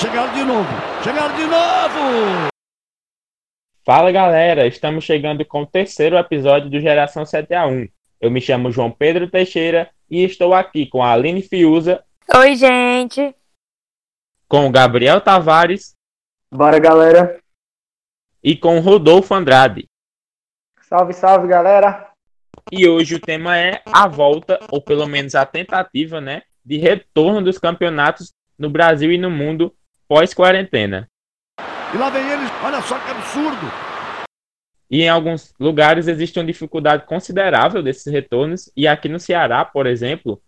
Chegaram de novo. Chegaram de novo. Fala galera, estamos chegando com o terceiro episódio do Geração 7A1. Eu me chamo João Pedro Teixeira e estou aqui com a Aline Fiuza. Oi, gente. Com o Gabriel Tavares. Bora, galera. E com o Rodolfo Andrade. Salve, salve, galera. E hoje o tema é a volta, ou pelo menos a tentativa, né, de retorno dos campeonatos no Brasil e no mundo pós-quarentena. E lá vem eles, olha só que absurdo! E em alguns lugares existe uma dificuldade considerável desses retornos, e aqui no Ceará, por exemplo,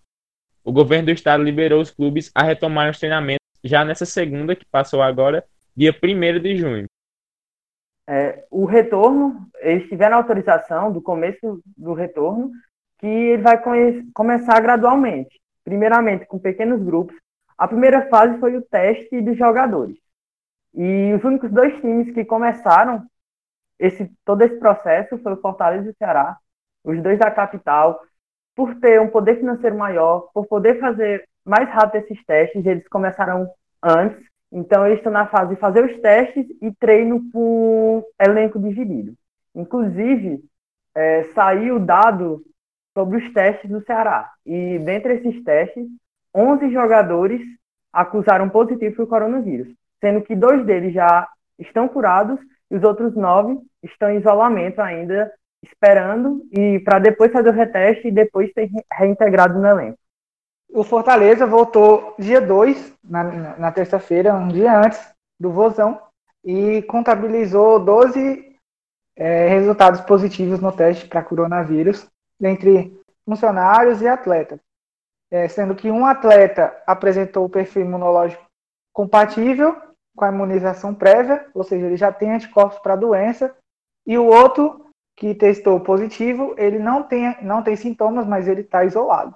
o governo do estado liberou os clubes a retomar os treinamentos já nessa segunda, que passou agora, dia 1 de junho. É, o retorno, eles tiveram autorização do começo do retorno, que ele vai começar gradualmente. Primeiramente com pequenos grupos. A primeira fase foi o teste dos jogadores. E os únicos dois times que começaram esse, todo esse processo o Fortaleza e o Ceará, os dois da capital, por ter um poder financeiro maior, por poder fazer mais rápido esses testes, eles começaram antes, então eles estão na fase de fazer os testes e treino com elenco dividido. Inclusive, é, saiu dado sobre os testes do Ceará, e dentre esses testes, 11 jogadores acusaram positivo para o coronavírus sendo que dois deles já estão curados e os outros nove estão em isolamento ainda, esperando e para depois fazer o reteste e depois ser reintegrado no elenco. O Fortaleza voltou dia 2, na, na terça-feira, um dia antes do Vozão, e contabilizou 12 é, resultados positivos no teste para coronavírus, entre funcionários e atletas. É, sendo que um atleta apresentou o perfil imunológico compatível com a imunização prévia, ou seja, ele já tem anticorpos para a doença, e o outro que testou positivo, ele não tem, não tem sintomas, mas ele está isolado.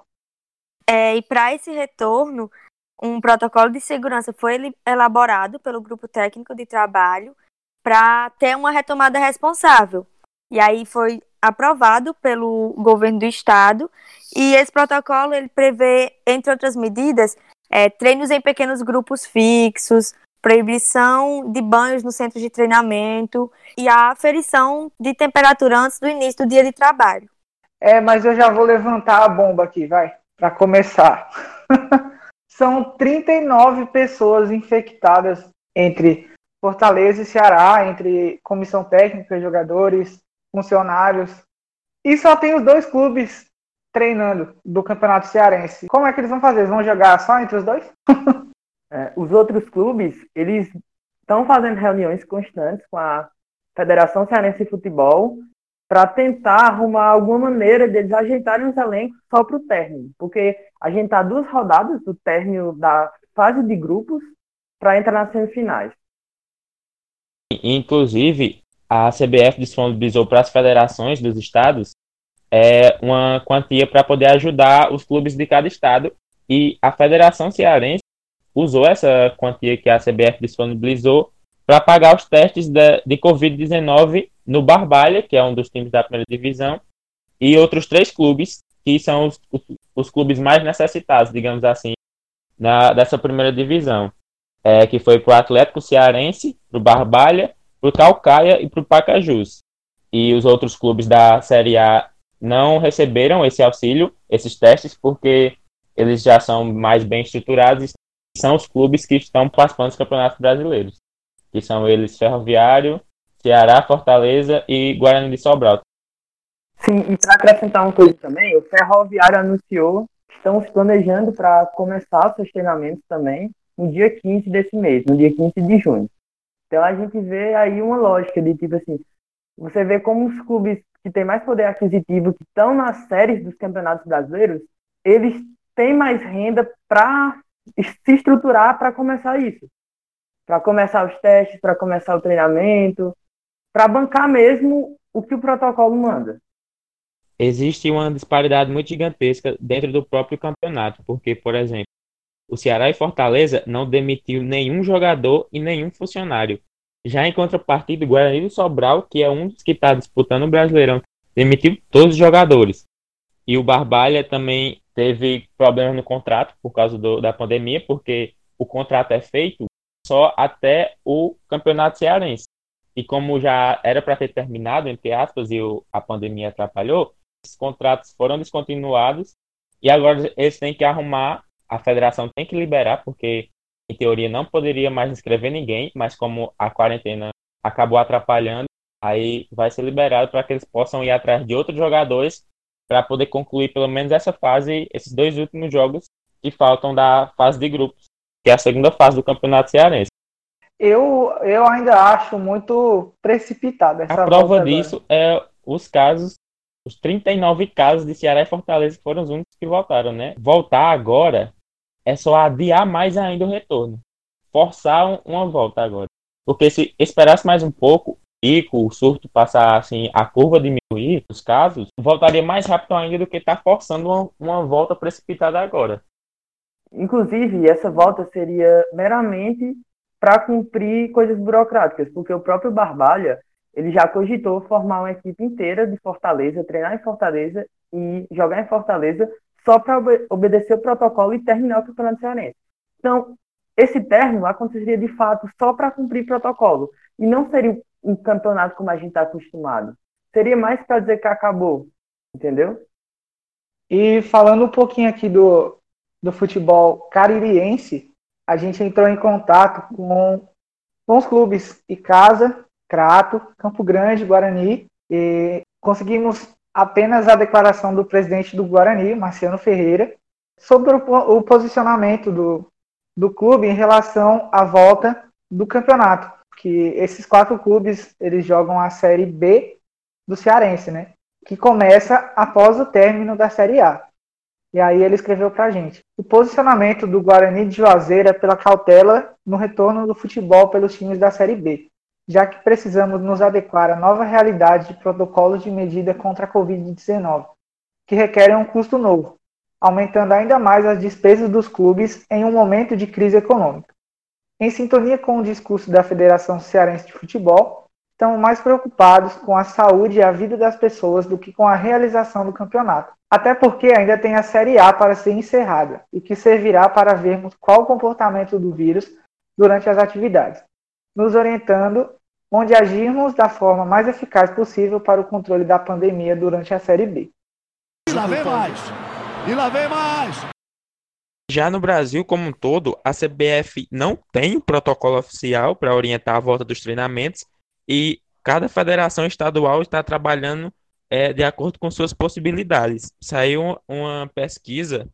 É, e para esse retorno, um protocolo de segurança foi elaborado pelo grupo técnico de trabalho para ter uma retomada responsável. E aí foi aprovado pelo governo do estado e esse protocolo ele prevê, entre outras medidas, é, treinos em pequenos grupos fixos, proibição de banhos no centro de treinamento e a aferição de temperatura antes do início do dia de trabalho. É, mas eu já vou levantar a bomba aqui, vai, para começar. São 39 pessoas infectadas entre Fortaleza e Ceará, entre comissão técnica, jogadores, funcionários. E só tem os dois clubes treinando do Campeonato Cearense. Como é que eles vão fazer? Eles vão jogar só entre os dois? É, os outros clubes, eles estão fazendo reuniões constantes com a Federação Cearense de Futebol para tentar arrumar alguma maneira deles ajeitarem os elencos só para o término, porque a gente está duas rodadas do término da fase de grupos para entrar nas semifinais. Inclusive, a CBF disponibilizou para as federações dos estados é, uma quantia para poder ajudar os clubes de cada estado e a Federação Cearense usou essa quantia que a CBF disponibilizou para pagar os testes de, de Covid-19 no Barbalha, que é um dos times da primeira divisão, e outros três clubes, que são os, os, clubes mais necessitados, digamos assim, na, dessa primeira divisão. É, que foi para o Atlético Cearense, para o Barbalha, para o Calcaia e para o Pacajus. E os outros clubes da Série A não receberam esse auxílio, esses testes, porque eles já são mais bem estruturados são os clubes que estão participando dos campeonatos brasileiros, que são eles Ferroviário, Ceará, Fortaleza e Guarani de Sobral. Sim, e para acrescentar uma coisa também, o Ferroviário anunciou que estão se planejando para começar seus treinamentos também no dia 15 desse mês, no dia 15 de junho. Então a gente vê aí uma lógica de tipo assim, você vê como os clubes que têm mais poder aquisitivo, que estão nas séries dos campeonatos brasileiros, eles têm mais renda para se estruturar para começar isso. Para começar os testes, para começar o treinamento, para bancar mesmo o que o protocolo manda. Existe uma disparidade muito gigantesca dentro do próprio campeonato, porque, por exemplo, o Ceará e Fortaleza não demitiu nenhum jogador e nenhum funcionário. Já em contrapartida, o Guarani do Sobral, que é um dos que está disputando o Brasileirão, demitiu todos os jogadores. E o Barbalha também teve problemas no contrato por causa do, da pandemia, porque o contrato é feito só até o Campeonato Cearense. E como já era para ter terminado, entre aspas, e o, a pandemia atrapalhou, esses contratos foram descontinuados e agora eles têm que arrumar, a federação tem que liberar, porque em teoria não poderia mais inscrever ninguém, mas como a quarentena acabou atrapalhando, aí vai ser liberado para que eles possam ir atrás de outros jogadores para poder concluir pelo menos essa fase, esses dois últimos jogos que faltam da fase de grupos, que é a segunda fase do Campeonato Cearense. Eu, eu ainda acho muito precipitado essa A prova disso é os casos, os 39 casos de Ceará e Fortaleza que foram os únicos que voltaram, né? Voltar agora é só adiar mais ainda o retorno. Forçar uma volta agora. Porque se esperasse mais um pouco, pico, o surto passar assim, a curva diminuir, os casos, voltaria mais rápido ainda do que estar tá forçando uma, uma volta precipitada agora. Inclusive, essa volta seria meramente para cumprir coisas burocráticas, porque o próprio Barbalha ele já cogitou formar uma equipe inteira de Fortaleza, treinar em Fortaleza e jogar em Fortaleza só para obedecer o protocolo e terminar o Campeonato Cearense. Então, esse término aconteceria de fato só para cumprir protocolo e não seria um campeonato como a gente está acostumado. Seria mais para dizer que acabou, entendeu? E falando um pouquinho aqui do, do futebol caririense, a gente entrou em contato com, os clubes Icasa, Crato, Campo Grande, Guarani, e conseguimos apenas a declaração do presidente do Guarani, Marciano Ferreira, sobre o, o posicionamento do, do clube em relação à volta do campeonato, que esses quatro clubes eles jogam a Série B do Cearense, né? Que começa após o término da Série A. E aí ele escreveu para a gente. O posicionamento do Guarani de Juazeiro é pela cautela no retorno do futebol pelos times da Série B, já que precisamos nos adequar à nova realidade de protocolos de medida contra a Covid-19, que requerem um custo novo, aumentando ainda mais as despesas dos clubes em um momento de crise econômica. Em sintonia com o discurso da Federação Cearense de Futebol, estamos mais preocupados com a saúde e a vida das pessoas do que com a realização do campeonato, até porque ainda tem a Série A para ser encerrada e que servirá para vermos qual o comportamento do vírus durante as atividades, nos orientando onde agirmos da forma mais eficaz possível para o controle da pandemia durante a Série B. E lá vem mais! E lá vem mais! Já no Brasil como um todo, a CBF não tem um protocolo oficial para orientar a volta dos treinamentos e cada federação estadual está trabalhando é, de acordo com suas possibilidades. Saiu uma pesquisa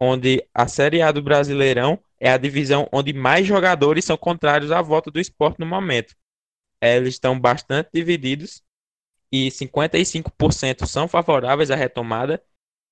onde a Série A do Brasileirão é a divisão onde mais jogadores são contrários à volta do esporte no momento. É, eles estão bastante divididos e 55% são favoráveis à retomada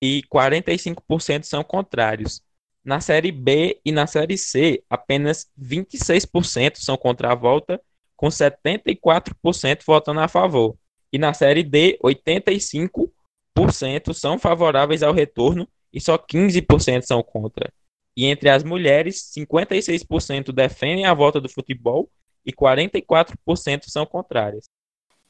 e 45% são contrários. Na Série B e na Série C, apenas 26% são contra a volta, com 74% votando a favor. E na Série D, 85% são favoráveis ao retorno e só 15% são contra. E entre as mulheres, 56% defendem a volta do futebol e 44% são contrárias.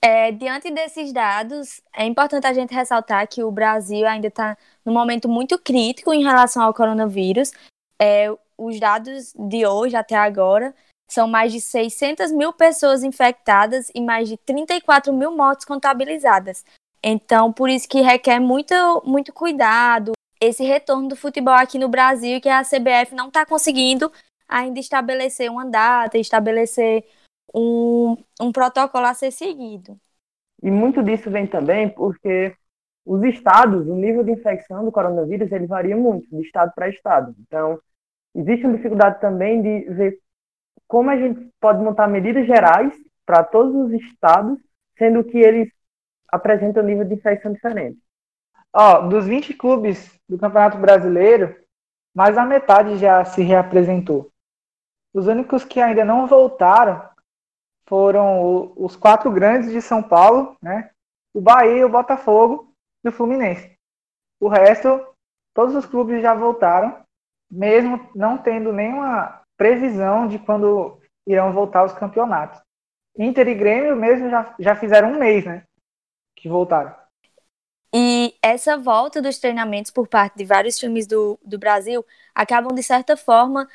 É, diante desses dados, é importante a gente ressaltar que o Brasil ainda está num momento muito crítico em relação ao coronavírus. É, os dados de hoje até agora são mais de 600 mil pessoas infectadas e mais de 34 mil mortes contabilizadas. Então, por isso que requer muito, muito cuidado esse retorno do futebol aqui no Brasil, que a CBF não está conseguindo ainda estabelecer uma data, estabelecer um, um protocolo a ser seguido. E muito disso vem também porque os estados, o nível de infecção do coronavírus, ele varia muito de estado para estado. Então, existe uma dificuldade também de ver como a gente pode montar medidas gerais para todos os estados, sendo que eles apresentam um nível de infecção diferente. Ó, dos 20 clubes do Campeonato Brasileiro, mais da metade já se reapresentou. Os únicos que ainda não voltaram foram os quatro grandes de São Paulo, né? O Bahia, o Botafogo e o Fluminense. O resto, todos os clubes já voltaram, mesmo não tendo nenhuma previsão de quando irão voltar os campeonatos. Inter e Grêmio mesmo já, já fizeram um mês, né? Que voltaram. E essa volta dos treinamentos por parte de vários times do, do Brasil acabam, de certa forma,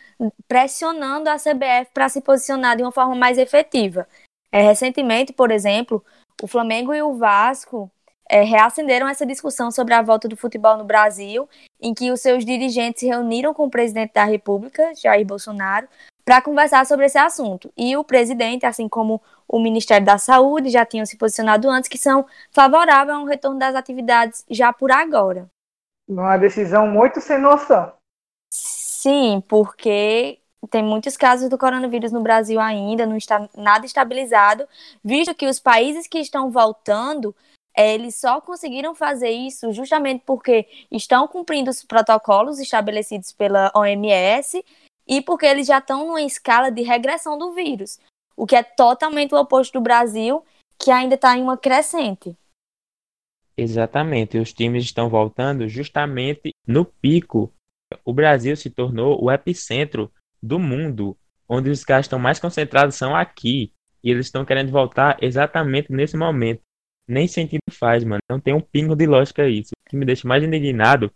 pressionando a CBF para se posicionar de uma forma mais efetiva. É, recentemente, por exemplo, o Flamengo e o Vasco é, reacenderam essa discussão sobre a volta do futebol no Brasil, em que os seus dirigentes se reuniram com o presidente da República, Jair Bolsonaro, para conversar sobre esse assunto. E o presidente, assim como o Ministério da Saúde, já tinham se posicionado antes, que são favoráveis a um retorno das atividades já por agora. Uma decisão muito sem noção. Sim, porque tem muitos casos do coronavírus no Brasil ainda, não está nada estabilizado, visto que os países que estão voltando, eles só conseguiram fazer isso justamente porque estão cumprindo os protocolos estabelecidos pela OMS e porque eles já estão numa escala de regressão do vírus, o que é totalmente o oposto do Brasil, que ainda está em uma crescente. Exatamente, os times estão voltando justamente no pico. O Brasil se tornou o epicentro do mundo, onde os casos estão mais concentrados são aqui, e eles estão querendo voltar exatamente nesse momento. Nem sentido faz, mano. Não tem um pingo de lógica isso. O que me deixa mais indignado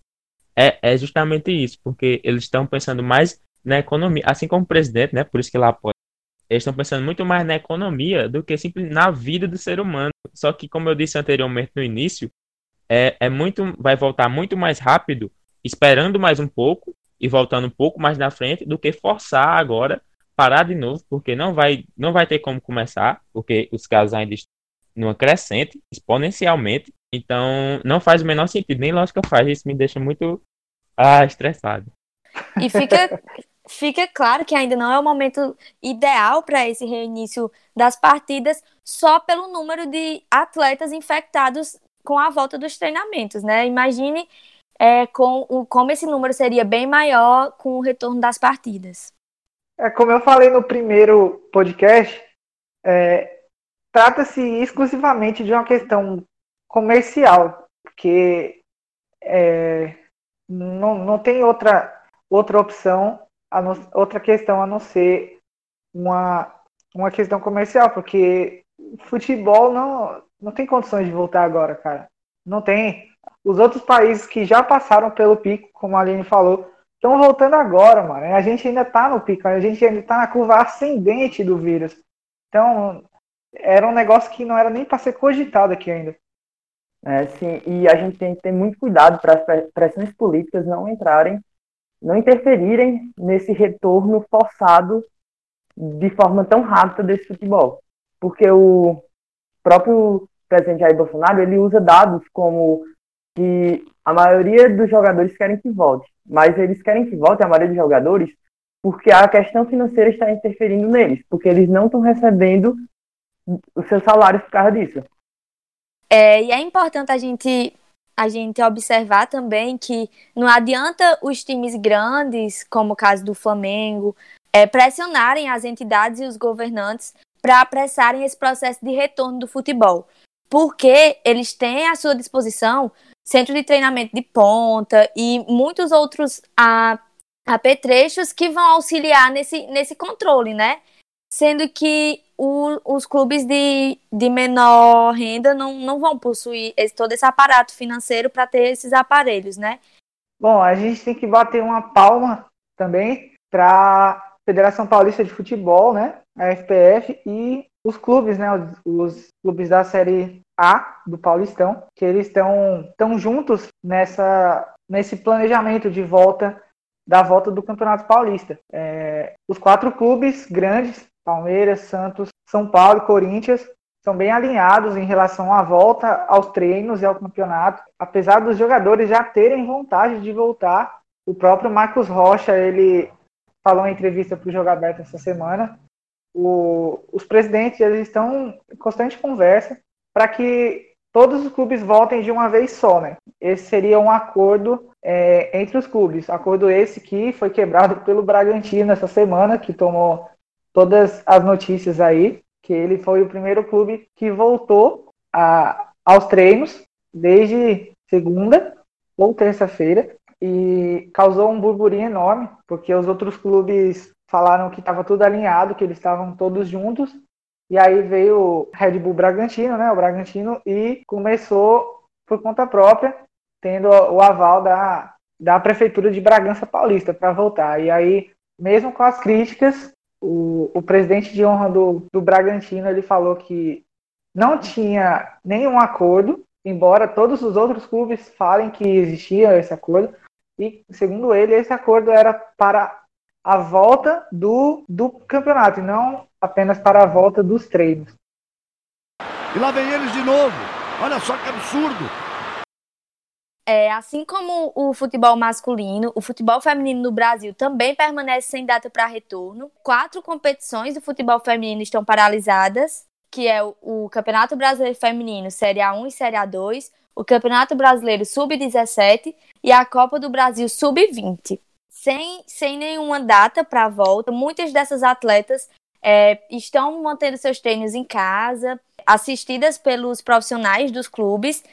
é, é justamente isso, porque eles estão pensando mais na economia, assim como o presidente, né? Por isso que ele apoia. Eles estão pensando muito mais na economia do que simplesmente na vida do ser humano. Só que, como eu disse anteriormente no início, é, é muito, vai voltar muito mais rápido, esperando mais um pouco e voltando um pouco mais na frente, do que forçar agora parar de novo, porque não vai, não vai ter como começar, porque os casos ainda estão numa crescente, exponencialmente. Então, não faz o menor sentido, nem lógica faz. Isso me deixa muito ah, estressado. E fica, fica claro que ainda não é o momento ideal para esse reinício das partidas, só pelo número de atletas infectados com a volta dos treinamentos, né? Imagine é, com o, como esse número seria bem maior com o retorno das partidas. É, como eu falei no primeiro podcast, é, trata-se exclusivamente de uma questão comercial, porque é, não, não tem outra, outra opção não, outra questão a não ser uma, uma questão comercial, porque futebol não, não tem condições de voltar agora, cara. Não tem. Os outros países que já passaram pelo pico, como a Aline falou, estão voltando agora, mano. A gente ainda tá no pico, a gente ainda tá na curva ascendente do vírus. Então, era um negócio que não era nem para ser cogitado aqui ainda. É, sim, e a gente tem que ter muito cuidado para as pressões políticas não entrarem não interferirem nesse retorno forçado de forma tão rápida desse futebol. Porque o próprio presidente Jair Bolsonaro, ele usa dados como que a maioria dos jogadores querem que volte, mas eles querem que volte a maioria dos jogadores porque a questão financeira está interferindo neles, porque eles não estão recebendo os seus salários por causa disso. É, e é importante a gente a gente observar também que não adianta os times grandes, como o caso do Flamengo, é, pressionarem as entidades e os governantes para apressarem esse processo de retorno do futebol. Porque eles têm à sua disposição centro de treinamento de ponta e muitos outros apetrechos que vão auxiliar nesse, nesse controle, né? Sendo que o, os clubes de, de menor renda não, não vão possuir esse, todo esse aparato financeiro para ter esses aparelhos, né? Bom, a gente tem que bater uma palma também para a Federação Paulista de Futebol, né? A FPF e os clubes, né? Os, os clubes da Série A do Paulistão, que eles estão tão juntos nessa nesse planejamento de volta da volta do Campeonato Paulista. É, os quatro clubes grandes Palmeiras, Santos, São Paulo e Corinthians são bem alinhados em relação à volta aos treinos e ao campeonato. Apesar dos jogadores já terem vontade de voltar, o próprio Marcos Rocha, ele falou em entrevista para o Jogo Aberto essa semana, o, os presidentes eles estão em constante conversa para que todos os clubes voltem de uma vez só, né? Esse seria um acordo é, entre os clubes. Acordo esse que foi quebrado pelo Bragantino essa semana, que tomou todas as notícias aí, que ele foi o primeiro clube que voltou a, aos treinos desde segunda ou terça-feira e causou um burburinho enorme, porque os outros clubes falaram que estava tudo alinhado, que eles estavam todos juntos, e aí veio o Red Bull Bragantino, né, o Bragantino, e começou por conta própria, tendo o aval da, da Prefeitura de Bragança Paulista para voltar. E aí, mesmo com as críticas, o, o presidente de honra do, do Bragantino ele falou que não tinha nenhum acordo, embora todos os outros clubes falem que existia esse acordo. E, segundo ele, esse acordo era para a volta do, do campeonato, e não apenas para a volta dos treinos. E lá vem eles de novo. Olha só que absurdo. É, assim como o futebol masculino, o futebol feminino no Brasil também permanece sem data para retorno. Quatro competições do futebol feminino estão paralisadas, que é o, Campeonato Brasileiro Feminino Série A1 e Série A2, o Campeonato Brasileiro Sub-17 e a Copa do Brasil Sub-20. Sem, sem nenhuma data para a volta, muitas dessas atletas é, estão mantendo seus treinos em casa, assistidas pelos profissionais dos clubes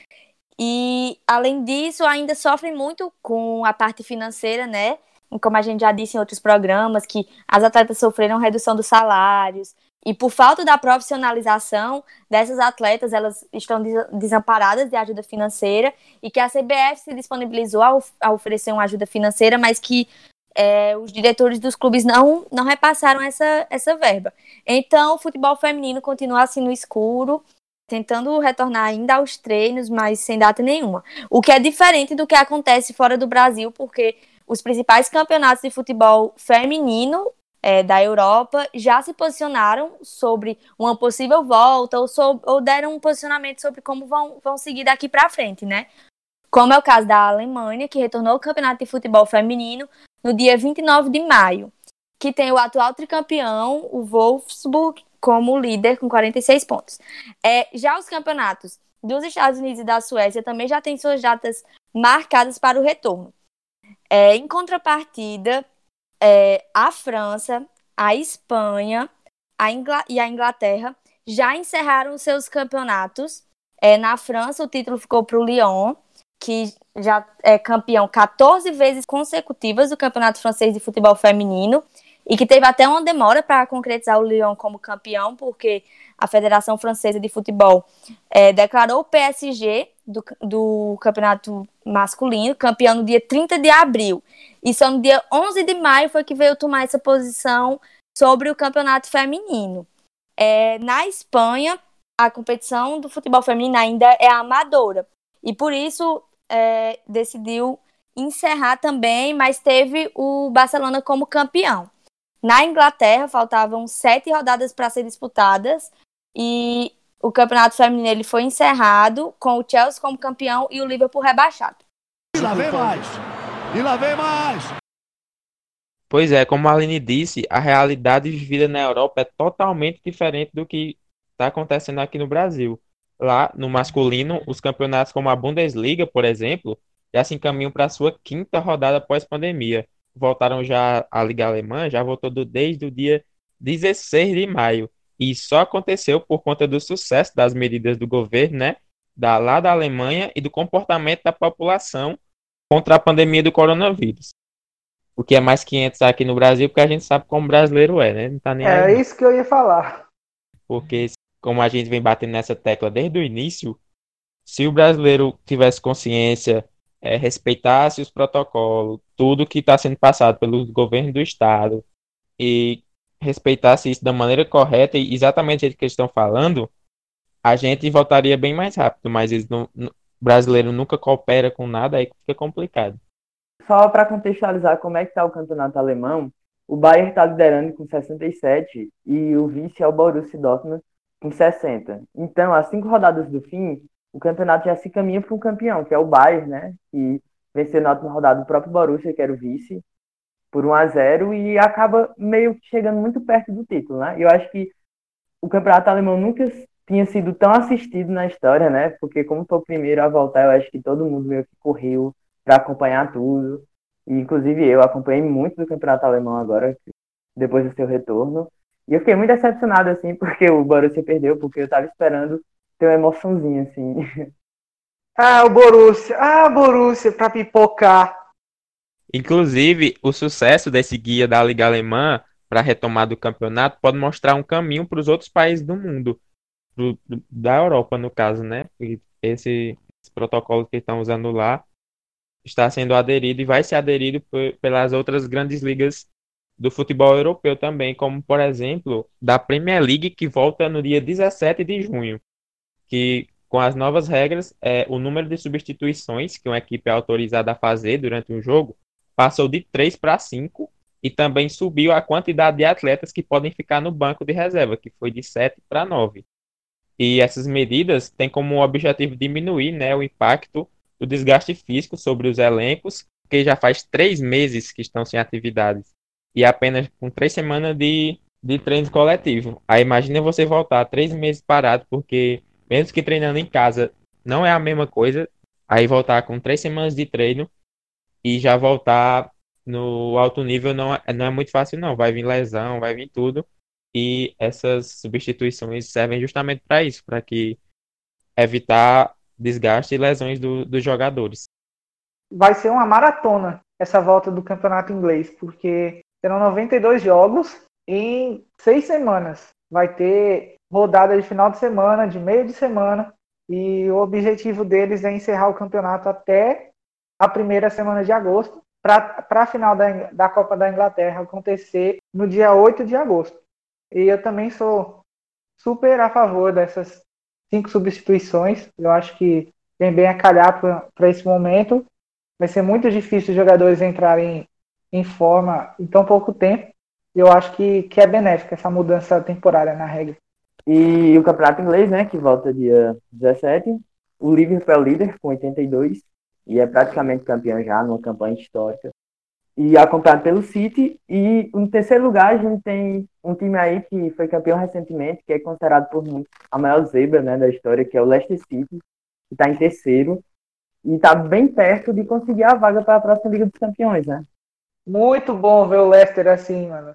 e, além disso, ainda sofrem muito com a parte financeira, né? Como a gente já disse em outros programas, que as atletas sofreram redução dos salários. E por falta da profissionalização dessas atletas, elas estão desamparadas de ajuda financeira e que a CBF se disponibilizou a, oferecer uma ajuda financeira, mas que é, os diretores dos clubes não, não repassaram essa, essa verba. Então, o futebol feminino continua assim no escuro tentando retornar ainda aos treinos, mas sem data nenhuma. O que é diferente do que acontece fora do Brasil, porque os principais campeonatos de futebol feminino é, da Europa já se posicionaram sobre uma possível volta ou, ou, deram um posicionamento sobre como vão, vão seguir daqui para frente, né? Como é o caso da Alemanha, que retornou ao campeonato de futebol feminino no dia 29 de maio, que tem o atual tricampeão, o Wolfsburg, como líder com 46 pontos. É, já os campeonatos dos Estados Unidos e da Suécia também já têm suas datas marcadas para o retorno. É, em contrapartida, é, a França, a Espanha a e a Inglaterra já encerraram seus campeonatos. É, na França, o título ficou para o Lyon, que já é campeão 14 vezes consecutivas do Campeonato Francês de Futebol Feminino e que teve até uma demora para concretizar o Lyon como campeão, porque a Federação Francesa de Futebol é, declarou o PSG do, do campeonato masculino campeão no dia 30 de abril. E só no dia 11 de maio foi que veio tomar essa posição sobre o campeonato feminino. É, na Espanha, a competição do futebol feminino ainda é amadora. E por isso é, decidiu encerrar também, mas teve o Barcelona como campeão. Na Inglaterra, faltavam sete rodadas para ser disputadas e o campeonato feminino ele foi encerrado com o Chelsea como campeão e o Liverpool rebaixado. E lá vem mais! E lá vem mais! Pois é, como a Aline disse, a realidade vivida na Europa é totalmente diferente do que está acontecendo aqui no Brasil. Lá, no masculino, os campeonatos como a Bundesliga, por exemplo, já se encaminham para a sua quinta rodada pós-pandemia voltaram já a Liga Alemã, já voltou do, desde o dia 16 de maio. E só aconteceu por conta do sucesso das medidas do governo, né? Da, lá da Alemanha e do comportamento da população contra a pandemia do coronavírus. O que é mais 500 aqui no Brasil, porque a gente sabe como brasileiro é, né? Não tá nem é aí. isso que eu ia falar. Porque, como a gente vem batendo nessa tecla desde o início, se o brasileiro tivesse consciência é, respeitasse os protocolos, tudo que está sendo passado pelo governo do estado e respeitasse isso da maneira correta e exatamente o que eles estão falando, a gente voltaria bem mais rápido, mas eles não, o brasileiro nunca coopera com nada, aí fica complicado. Só para contextualizar como é que está o campeonato alemão, o Bayern está liderando com 67 e o vice é o Borussia Dortmund com 60. Então, às cinco rodadas do fim, o campeonato já se caminha para um campeão, que é o Bayern, né? Que venceu na última rodada o próprio Borussia, que era o vice, por 1 a 0 e acaba meio que chegando muito perto do título, né? Eu acho que o campeonato alemão nunca tinha sido tão assistido na história, né? Porque como foi o primeiro a voltar, eu acho que todo mundo meio que correu para acompanhar tudo. E, inclusive eu acompanhei muito do campeonato alemão agora, depois do seu retorno. E eu fiquei muito decepcionado, assim, porque o Borussia perdeu, porque eu estava esperando ter uma emoçãozinha, assim. Ah, o Borussia. Ah, Borussia, pra pipocar. Inclusive, o sucesso desse guia da Liga Alemã para retomar do campeonato pode mostrar um caminho para os outros países do mundo, pro, da Europa, no caso, né? Esse, esse protocolo que estão usando lá está sendo aderido e vai ser aderido pelas outras grandes ligas do futebol europeu também, como por exemplo da Premier League que volta no dia 17 de junho, que com as novas regras, é, o número de substituições que uma equipe é autorizada a fazer durante um jogo passou de 3 para 5 e também subiu a quantidade de atletas que podem ficar no banco de reserva, que foi de 7 para 9. E essas medidas têm como objetivo diminuir né, o impacto do desgaste físico sobre os elencos, que já faz três meses que estão sem atividades e apenas com três semanas de, de treino coletivo. Aí imagina você voltar três meses parado, porque mesmo que treinando em casa não é a mesma coisa, aí voltar com três semanas de treino e já voltar no alto nível não é, não é muito fácil não, vai vir lesão, vai vir tudo, e essas substituições servem justamente para isso, para que evitar desgaste e lesões do, dos jogadores. Vai ser uma maratona essa volta do campeonato inglês, porque serão 92 jogos em seis semanas. Vai ter rodada de final de semana, de meio de semana, e o objetivo deles é encerrar o campeonato até a primeira semana de agosto, para a final da, da Copa da Inglaterra acontecer no dia 8 de agosto. E eu também sou super a favor dessas cinco substituições. Eu acho que vem bem a calhar para esse momento. Vai ser muito difícil os jogadores entrarem em forma em tão pouco tempo. Eu acho que, que é benéfica essa mudança temporária na regra. E o campeonato inglês, né, que volta dia 17, o Liverpool é o líder com 82 e é praticamente campeão já numa campanha histórica. E acompanhado pelo City. E no terceiro lugar a gente tem um time aí que foi campeão recentemente, que é considerado por muitos a maior zebra né, da história, que é o Leicester City, que está em terceiro e está bem perto de conseguir a vaga para a próxima Liga dos Campeões, né? Muito bom ver o Leicester assim, mano.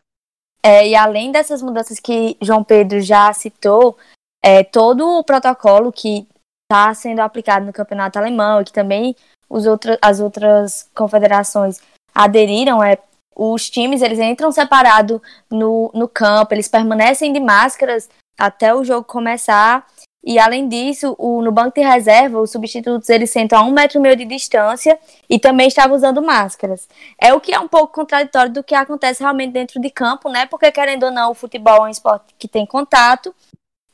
É, e além dessas mudanças que João Pedro já citou, é, todo o protocolo que está sendo aplicado no campeonato alemão e que também os as outras confederações aderiram, é, os times eles entram separados no, no campo, eles permanecem de máscaras até o jogo começar e além disso, o, no banco de reserva, os substitutos eles sentam a um metro e meio de distância e também estavam usando máscaras. É o que é um pouco contraditório do que acontece realmente dentro de campo, né? Porque querendo ou não, o futebol é um esporte que tem contato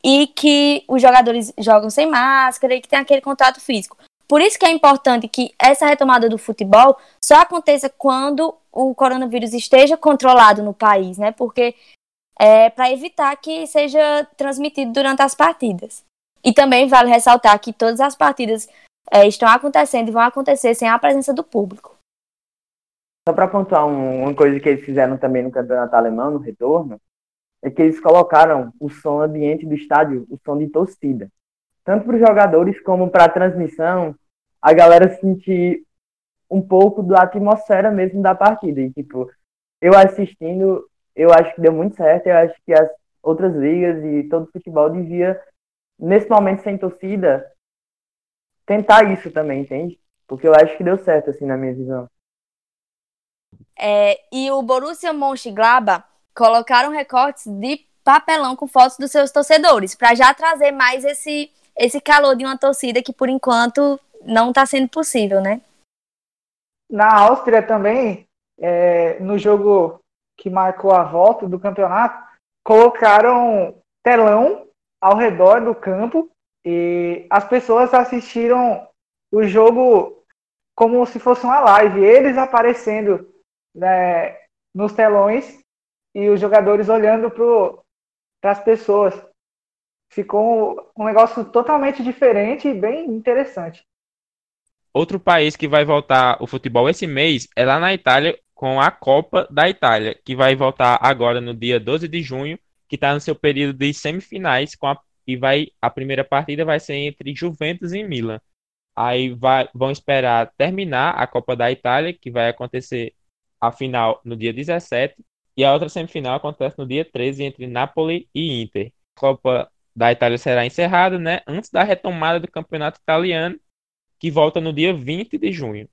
e que os jogadores jogam sem máscara e que tem aquele contato físico. Por isso que é importante que essa retomada do futebol só aconteça quando o coronavírus esteja controlado no país, né? Porque é para evitar que seja transmitido durante as partidas. E também vale ressaltar que todas as partidas é, estão acontecendo e vão acontecer sem a presença do público. Só para pontuar um, uma coisa que eles fizeram também no campeonato alemão, no retorno, é que eles colocaram o som ambiente do estádio, o som de torcida. Tanto para os jogadores como para a transmissão, a galera sentir um pouco da atmosfera mesmo da partida. E, tipo, eu assistindo, eu acho que deu muito certo, eu acho que as outras ligas e todo o futebol devia nesse momento sem torcida, tentar isso também, entende? Porque eu acho que deu certo, assim, na minha visão. É, e o Borussia Mönchengladbach colocaram recortes de papelão com fotos dos seus torcedores, para já trazer mais esse, esse calor de uma torcida que, por enquanto, não está sendo possível, né? Na Áustria também, é, no jogo que marcou a volta do campeonato, colocaram telão ao redor do campo e as pessoas assistiram o jogo como se fosse uma live, eles aparecendo né, nos telões e os jogadores olhando para as pessoas. Ficou um negócio totalmente diferente e bem interessante. Outro país que vai voltar o futebol esse mês é lá na Itália, com a Copa da Itália, que vai voltar agora no dia 12 de junho que está no seu período de semifinais com a, e vai a primeira partida vai ser entre Juventus e Milan. Aí vai, vão esperar terminar a Copa da Itália, que vai acontecer a final no dia 17, e a outra semifinal acontece no dia 13 entre Napoli e Inter. A Copa da Itália será encerrada, né, antes da retomada do campeonato italiano, que volta no dia 20 de junho.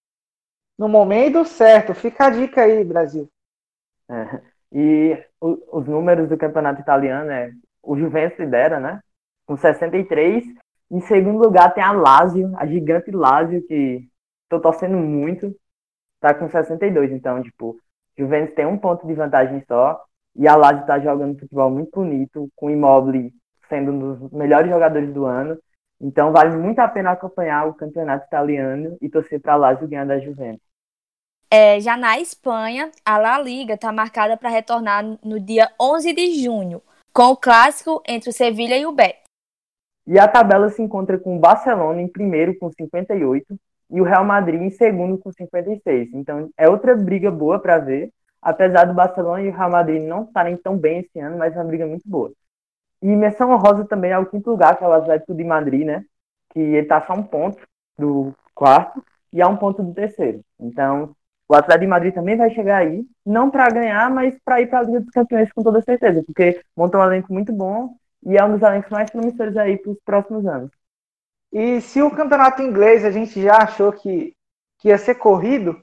No momento certo, fica a dica aí, Brasil. É. E o, os números do campeonato italiano é o Juventus lidera, né? Com 63 Em segundo lugar tem a Lazio, a gigante Lazio, que tô torcendo muito. Tá com 62, então, tipo, Juventus tem um ponto de vantagem só. E a Lazio tá jogando futebol muito bonito, com o Immobile sendo um dos melhores jogadores do ano. Então vale muito a pena acompanhar o campeonato italiano e torcer para a Lazio ganhar da Juventus. É, já na Espanha, a La Liga está marcada para retornar no dia 11 de junho, com o clássico entre o Sevilha e o Betis. E a tabela se encontra com o Barcelona em primeiro com 58 e o Real Madrid em segundo com 56. Então é outra briga boa para ver, apesar do Barcelona e o Real Madrid não estarem tão bem esse ano, mas é uma briga muito boa. E menção honrosa também é o quinto lugar, que é o Atlético de Madrid, né? Que ele está só um ponto do quarto e a um ponto do terceiro. Então, o Atlético de Madrid também vai chegar aí, não para ganhar, mas para ir para a Liga dos Campeões com toda certeza, porque montou um elenco muito bom e é um dos elencos mais promissores aí para os próximos anos. E se o campeonato inglês a gente já achou que, que ia ser corrido,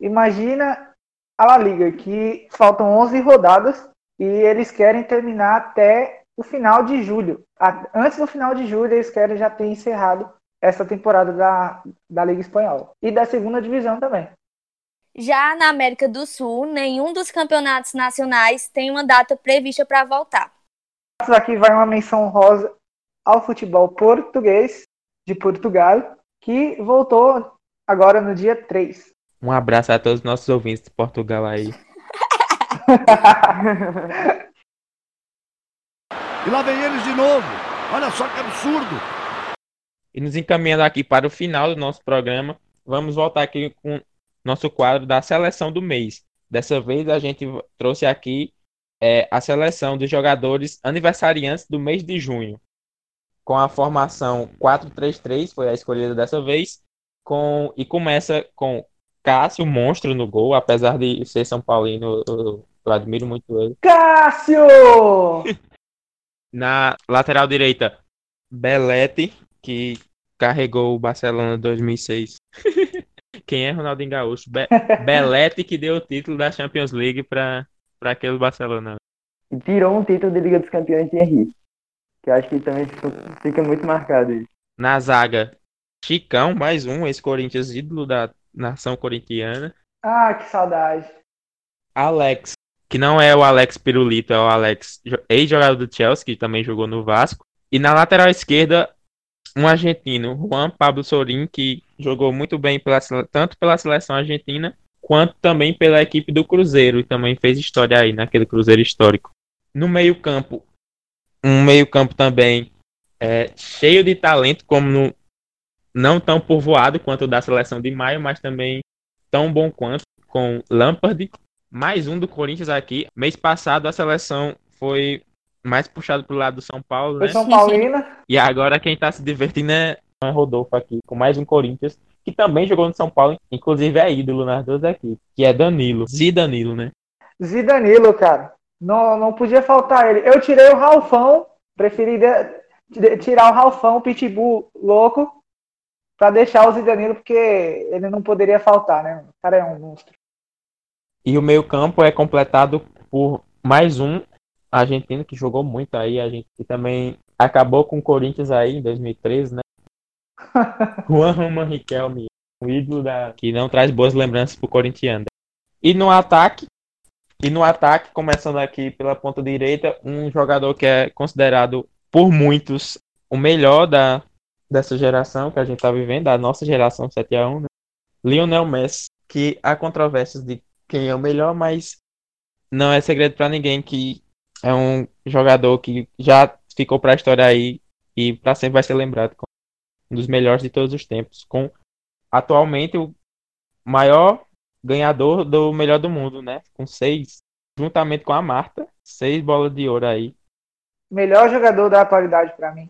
imagina a La Liga, que faltam 11 rodadas e eles querem terminar até o final de julho. Antes do final de julho, eles querem já ter encerrado essa temporada da, da Liga Espanhola e da segunda divisão também. Já na América do Sul, nenhum dos campeonatos nacionais tem uma data prevista para voltar. Aqui vai uma menção rosa ao futebol português de Portugal, que voltou agora no dia 3. Um abraço a todos os nossos ouvintes de Portugal aí. E lá vem eles de novo. Olha só que absurdo. E nos encaminhando aqui para o final do nosso programa, vamos voltar aqui com nosso quadro da seleção do mês. Dessa vez a gente trouxe aqui é, a seleção dos jogadores aniversariantes do mês de junho. Com a formação 4-3-3, foi a escolhida dessa vez. Com, e começa com Cássio, monstro no gol, apesar de ser São Paulino, eu, eu admiro muito ele. Cássio! Na lateral direita, Belete, que carregou o Barcelona 2006. Quem é Ronaldinho Gaúcho? Be Belete que deu o título da Champions League para aquele Barcelona. E tirou um título de Liga dos Campeões de Henrique. Que eu acho que também fica muito marcado isso. Na zaga, Chicão, mais um, ex-Corinthians ídolo da nação corintiana. Ah, que saudade. Alex, que não é o Alex Pirulito, é o Alex, ex-jogador do Chelsea, que também jogou no Vasco. E na lateral esquerda, um argentino, Juan Pablo Sorin, que jogou muito bem pela, tanto pela seleção argentina quanto também pela equipe do Cruzeiro e também fez história aí naquele Cruzeiro histórico. No meio-campo, um meio-campo também é, cheio de talento, como no, não tão povoado quanto o da seleção de maio, mas também tão bom quanto com Lampard, mais um do Corinthians aqui. Mês passado a seleção foi mais puxado pro lado do São Paulo, foi né? São Paulina. E agora quem tá se divertindo é Rodolfo aqui, com mais um Corinthians, que também jogou no São Paulo, inclusive é ídolo nas duas aqui, que é Danilo, Zidanilo, né? Zidanilo, cara. Não, não podia faltar ele. Eu tirei o Ralfão, preferi de, tirar o Ralfão, o Pitbull louco, para deixar o Zidanilo, porque ele não poderia faltar, né? O cara é um monstro. E o meio-campo é completado por mais um argentino que jogou muito aí, a gente que também acabou com o Corinthians aí em 2013, né? Juan Roman Riquelme, um ídolo da que não traz boas lembranças pro corintiano. E no ataque, e no ataque, começando aqui pela ponta direita, um jogador que é considerado por muitos o melhor da dessa geração que a gente tá vivendo, da nossa geração 7 a 1, né? Lionel Messi, que há controvérsias de quem é o melhor, mas não é segredo para ninguém que é um jogador que já ficou para a história aí e para sempre vai ser lembrado como um dos melhores de todos os tempos, com atualmente o maior ganhador do melhor do mundo, né? Com seis, juntamente com a Marta, seis bolas de ouro aí. Melhor jogador da atualidade para mim.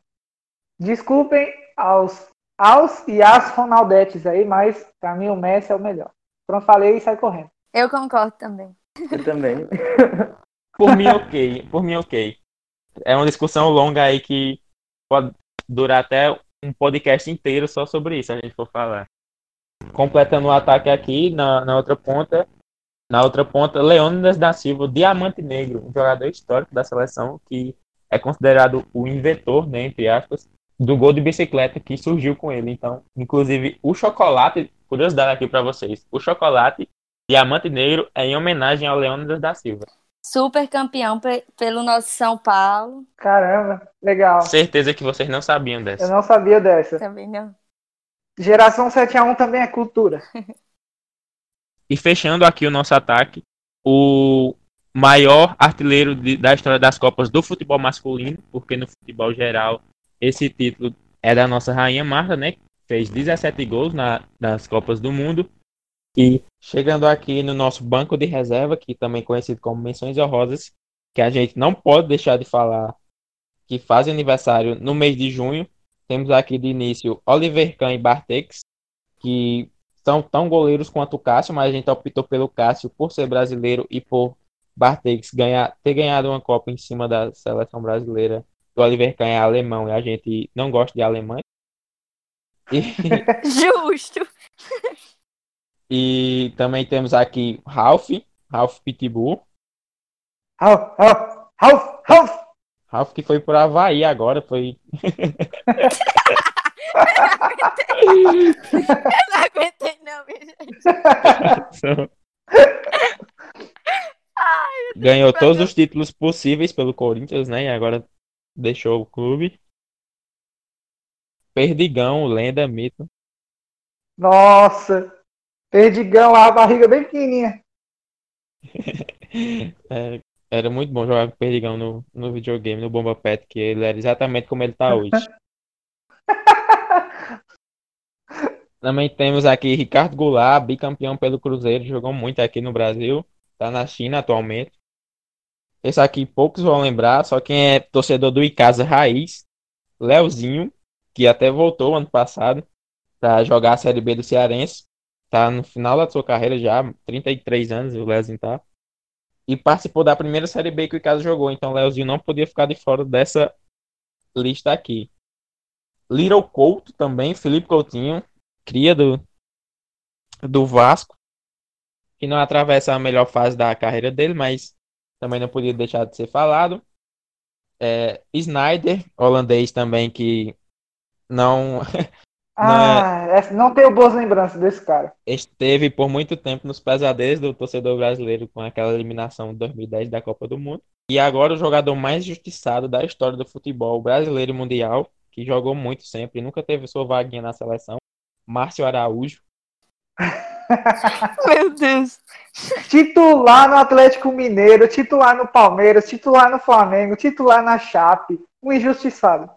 Desculpem aos aos e as Ronaldetes aí, mas para mim o Messi é o melhor. Pronto, falei e sai correndo. Eu concordo também. Eu também. Por mim, ok. Por mim, ok. É uma discussão longa aí que pode durar até um podcast inteiro só sobre isso, a gente for falar. Completando o ataque aqui, na, na outra ponta, na outra ponta, Leônidas da Silva, Diamante Negro, um jogador histórico da seleção que é considerado o inventor, né, entre aspas, do gol de bicicleta que surgiu com ele. Então, inclusive, o chocolate, curiosidade aqui para vocês, o chocolate Diamante Negro é em homenagem ao Leônidas da Silva. Super campeão pe pelo nosso São Paulo. Caramba, legal. Certeza que vocês não sabiam dessa. Eu não sabia dessa. Também não. Geração 7x1 também é cultura. E fechando aqui o nosso ataque, o maior artilheiro de, da história das Copas do futebol masculino, porque no futebol geral esse título é da nossa rainha Marta, né? Fez 17 gols na, nas Copas do Mundo. E chegando aqui no nosso banco de reserva, que também é conhecido como menções honrosas, que a gente não pode deixar de falar, que faz aniversário no mês de junho. Temos aqui de início Oliver Kahn e Bartex, que são tão goleiros quanto o Cássio, mas a gente optou pelo Cássio por ser brasileiro e por Bartex ganhar, ter ganhado uma Copa em cima da seleção brasileira. O Oliver Kahn é alemão e a gente não gosta de alemães. E... Justo. E também temos aqui Ralph, Ralph Pitbull. Ralph, Ralph, Ralph, Ralph. Ralph que foi por Havaí agora, foi. Eu não aguentei, não, minha gente. Ganhou todos os títulos possíveis pelo Corinthians, né? E agora deixou o clube. Perdigão, lenda, mito. Nossa, Perdigão, a barriga bem pequenininha. É, era muito bom jogar com o Perdigão no, no videogame, no Bomba Pet, que ele era exatamente como ele tá hoje. Também temos aqui Ricardo Goulart, bicampeão pelo Cruzeiro, jogou muito aqui no Brasil, tá na China atualmente. Esse aqui poucos vão lembrar, só quem é torcedor do Icasa Raiz, Leozinho, que até voltou ano passado para jogar a Série B do Cearense. Tá no final da sua carreira já, 33 anos o Leozinho tá. E participou da primeira Série B que o Icasa jogou, então o Leozinho não podia ficar de fora dessa lista aqui. Little Couto também, Felipe Coutinho, cria do, do Vasco, que não atravessa a melhor fase da carreira dele, mas também não podia deixar de ser falado. É, Snyder, holandês também, que não, Ah, essa- não tenho boas lembranças desse cara. esteve por muito tempo nos pesadelos do torcedor brasileiro com aquela eliminação de 2010 da Copa do Mundo. E agora o jogador mais justiçado da história do futebol brasileiro e mundial, que jogou muito sempre e nunca teve sua vaguinha na seleção, Márcio Araújo. Meu Deus. Titular no Atlético Mineiro, titular no Palmeiras, titular no Flamengo, titular na Chape. Um injustiçado.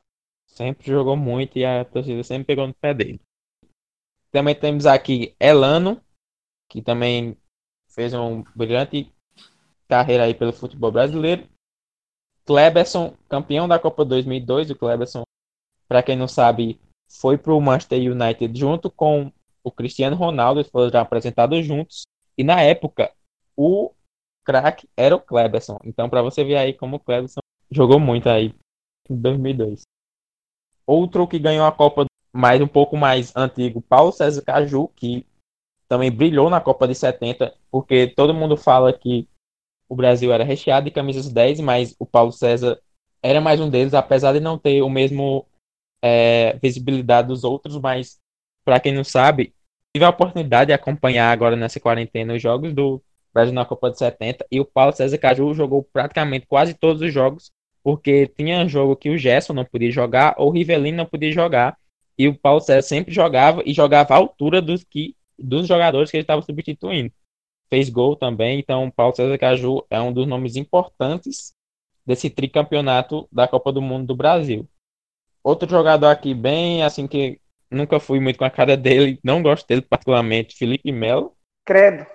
Sempre jogou muito e a torcida sempre pegou no pé dele. Também temos aqui Elano, que também fez uma brilhante carreira aí pelo futebol brasileiro. Kleberson, campeão da Copa 2002. O Kleberson, para quem não sabe, foi para o Manchester United junto com o Cristiano Ronaldo. Eles foram já apresentados juntos. E na época, o craque era o Kleberson. Então, para você ver aí como o Kleberson jogou muito aí em 2002. Outro que ganhou a Copa mais um pouco mais antigo, Paulo César Caju, que também brilhou na Copa de 70, porque todo mundo fala que o Brasil era recheado de camisas 10, mas o Paulo César era mais um deles, apesar de não ter o mesmo é, visibilidade dos outros, mas para quem não sabe, tive a oportunidade de acompanhar agora nessa quarentena os jogos do Brasil na Copa de 70 e o Paulo César Caju jogou praticamente quase todos os jogos, porque tinha jogo que o Gerson não podia jogar ou o Rivelino não podia jogar, e o Paulo César sempre jogava e jogava à altura dos que dos jogadores que ele estava substituindo. Fez gol também, então Paulo César Caju é um dos nomes importantes desse tricampeonato da Copa do Mundo do Brasil. Outro jogador aqui bem assim que nunca fui muito com a cara dele, não gosto dele particularmente, Felipe Melo. Credo.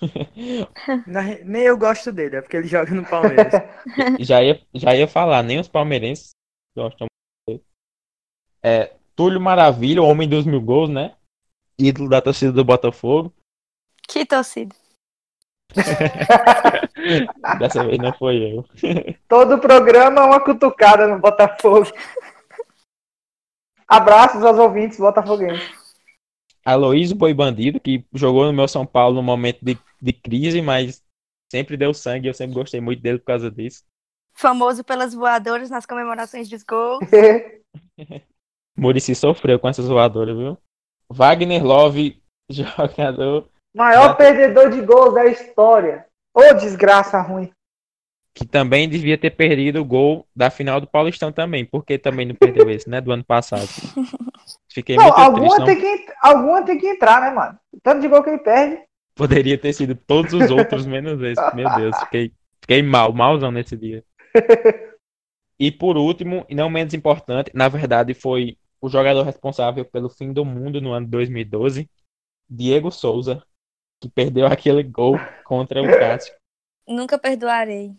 Na- Nem eu gosto dele, é porque ele joga no Palmeiras. já ia, já ia falar, nem os palmeirenses gostam dele. É, Túlio Maravilha, o homem dos mil gols, né? Ídolo da torcida do Botafogo. Que torcida. Dessa vez não foi eu. Todo programa é uma cutucada no Botafogo. Abraços aos ouvintes botafoguenses. Aloysio Boi Bandido, que jogou no meu São Paulo no momento de, de crise, mas sempre deu sangue. Eu sempre gostei muito dele por causa disso. Famoso pelas voadoras nas comemorações dos gols. Murici sofreu com essa zoadora, viu? Wagner Love, jogador. Maior da... perdedor de gols da história. Ô, oh, desgraça ruim. Que também devia ter perdido o gol da final do Paulistão também. Porque também não perdeu esse, né? Do ano passado. Fiquei não, muito alguma triste. Tem que, alguma tem que entrar, né, mano? Tanto de gol que ele perde. Poderia ter sido todos os outros menos esse. Meu Deus, fiquei, fiquei mal, malzão nesse dia. E por último, e não menos importante, na verdade foi o jogador responsável pelo fim do mundo no ano 2012, Diego Souza, que perdeu aquele gol contra o Cássio. Nunca perdoarei.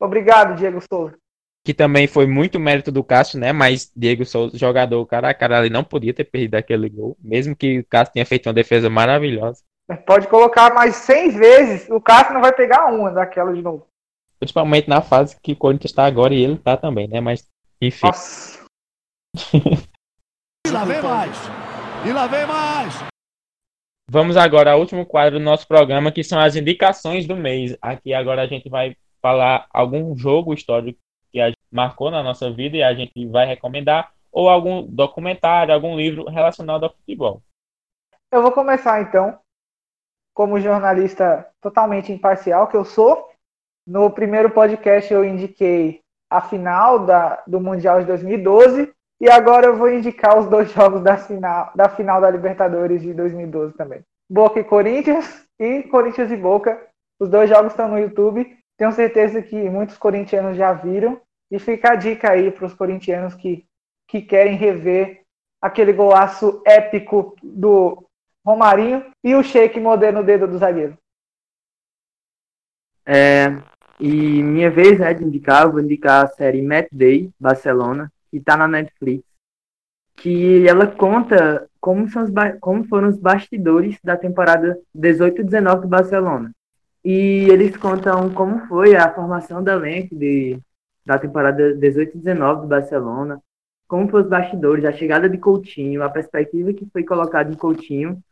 Obrigado, Diego Souza. Que também foi muito mérito do Cássio, né? Mas Diego Souza, jogador cara a cara, ele não podia ter perdido aquele gol, mesmo que o Cássio tenha feito uma defesa maravilhosa. Pode colocar mais 100 vezes, o Cássio não vai pegar uma daquela de novo. Principalmente na fase que o Corinthians está agora e ele tá também, né? Mas, enfim. Nossa. e lá vem mais! E lá vem mais! Vamos agora ao último quadro do nosso programa, que são as indicações do mês. Aqui agora a gente vai falar algum jogo histórico marcou na nossa vida e a gente vai recomendar, ou algum documentário, algum livro relacionado ao futebol. Eu vou começar então, como jornalista totalmente imparcial que eu sou. No primeiro podcast eu indiquei a final da, do Mundial de 2012 e agora eu vou indicar os dois jogos da final da, final da Libertadores de 2012 também. Boca e Corinthians e Corinthians e Boca. Os dois jogos estão no YouTube. Tenho certeza que muitos corintianos já viram. E fica a dica aí para os corintianos que, que querem rever aquele golaço épico do Romarinho e o shake moderno no dedo do zagueiro. É, e minha vez é de indicar, vou indicar a série Matt Day, Barcelona, que está na Netflix, que ela conta como, são os como foram os bastidores da temporada 18-19 do Barcelona. E eles contam como foi a formação da elenco de, da temporada 18-19 do Barcelona, como foram os bastidores, a chegada de Coutinho, a perspectiva que foi colocada em Coutinho,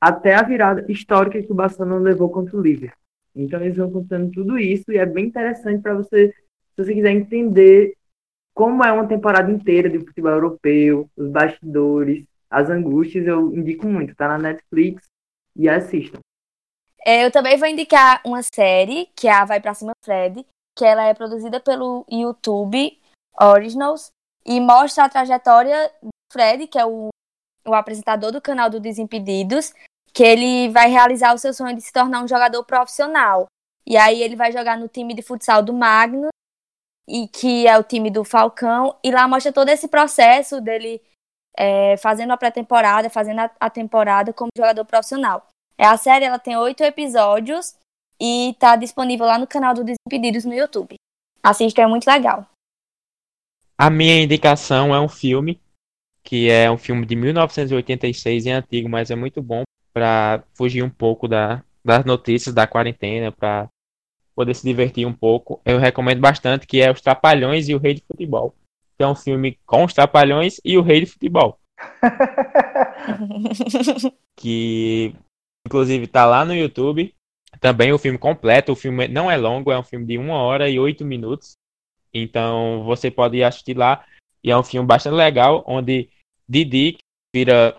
até a virada histórica que o Barcelona levou contra o Liverpool. Então eles vão contando tudo isso e é bem interessante para você, se você quiser entender como é uma temporada inteira de futebol europeu, os bastidores, as angústias, eu indico muito. Tá na Netflix e assistam. É, eu também vou indicar uma série, que é a Vai Pra Cima Fred, que ela é produzida pelo YouTube Originals e mostra a trajetória do Fred, que é o, o apresentador do canal do Desimpedidos, que ele vai realizar o seu sonho de se tornar um jogador profissional. E aí ele vai jogar no time de futsal do Magno, e que é o time do Falcão, e lá mostra todo esse processo dele é, fazendo a pré-temporada, fazendo a, a, temporada como jogador profissional. É, a série ela tem oito episódios e está disponível lá no canal do Desimpedidos no YouTube. Assista, é muito legal. A minha indicação é um filme, que é um filme de 1986, é antigo, mas é muito bom para fugir um pouco da, das notícias da quarentena, para poder se divertir um pouco. Eu recomendo bastante que é Os Trapalhões e o Rei de Futebol. Que é um filme com os Trapalhões e o Rei de Futebol. que inclusive está lá no YouTube. Também o filme completo. O filme não é longo, é um filme de uma hora e oito minutos. Então você pode assistir lá. E é um filme bastante legal, onde Didi vira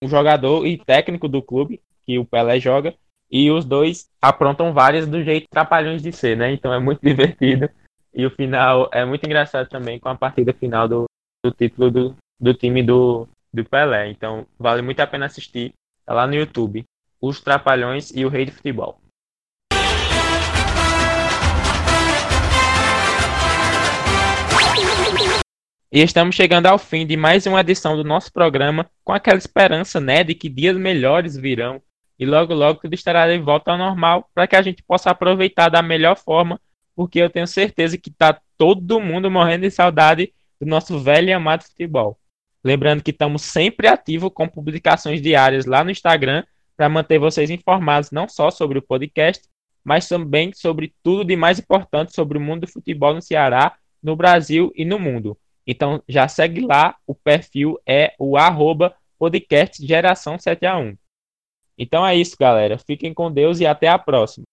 um jogador e técnico do clube que o Pelé joga e os dois aprontam várias do jeito trapalhões de ser, né? Então é muito divertido e o final é muito engraçado também com a partida final do, do título do, do time do, do Pelé. Então vale muito a pena assistir. Tá lá no YouTube. Os Trapalhões e o Rei de Futebol. E estamos chegando ao fim de mais uma edição do nosso programa, com aquela esperança, né, de que dias melhores virão e logo logo tudo estará de volta ao normal para que a gente possa aproveitar da melhor forma, porque eu tenho certeza que está todo mundo morrendo de saudade do nosso velho e amado futebol. Lembrando que estamos sempre ativos com publicações diárias lá no Instagram para manter vocês informados não só sobre o podcast, mas também sobre tudo de mais importante sobre o mundo do futebol no Ceará, no Brasil e no mundo. Então já segue lá, o perfil é o arroba podcast geração 7 a 1. Então é isso, galera. Fiquem com Deus e até a próxima.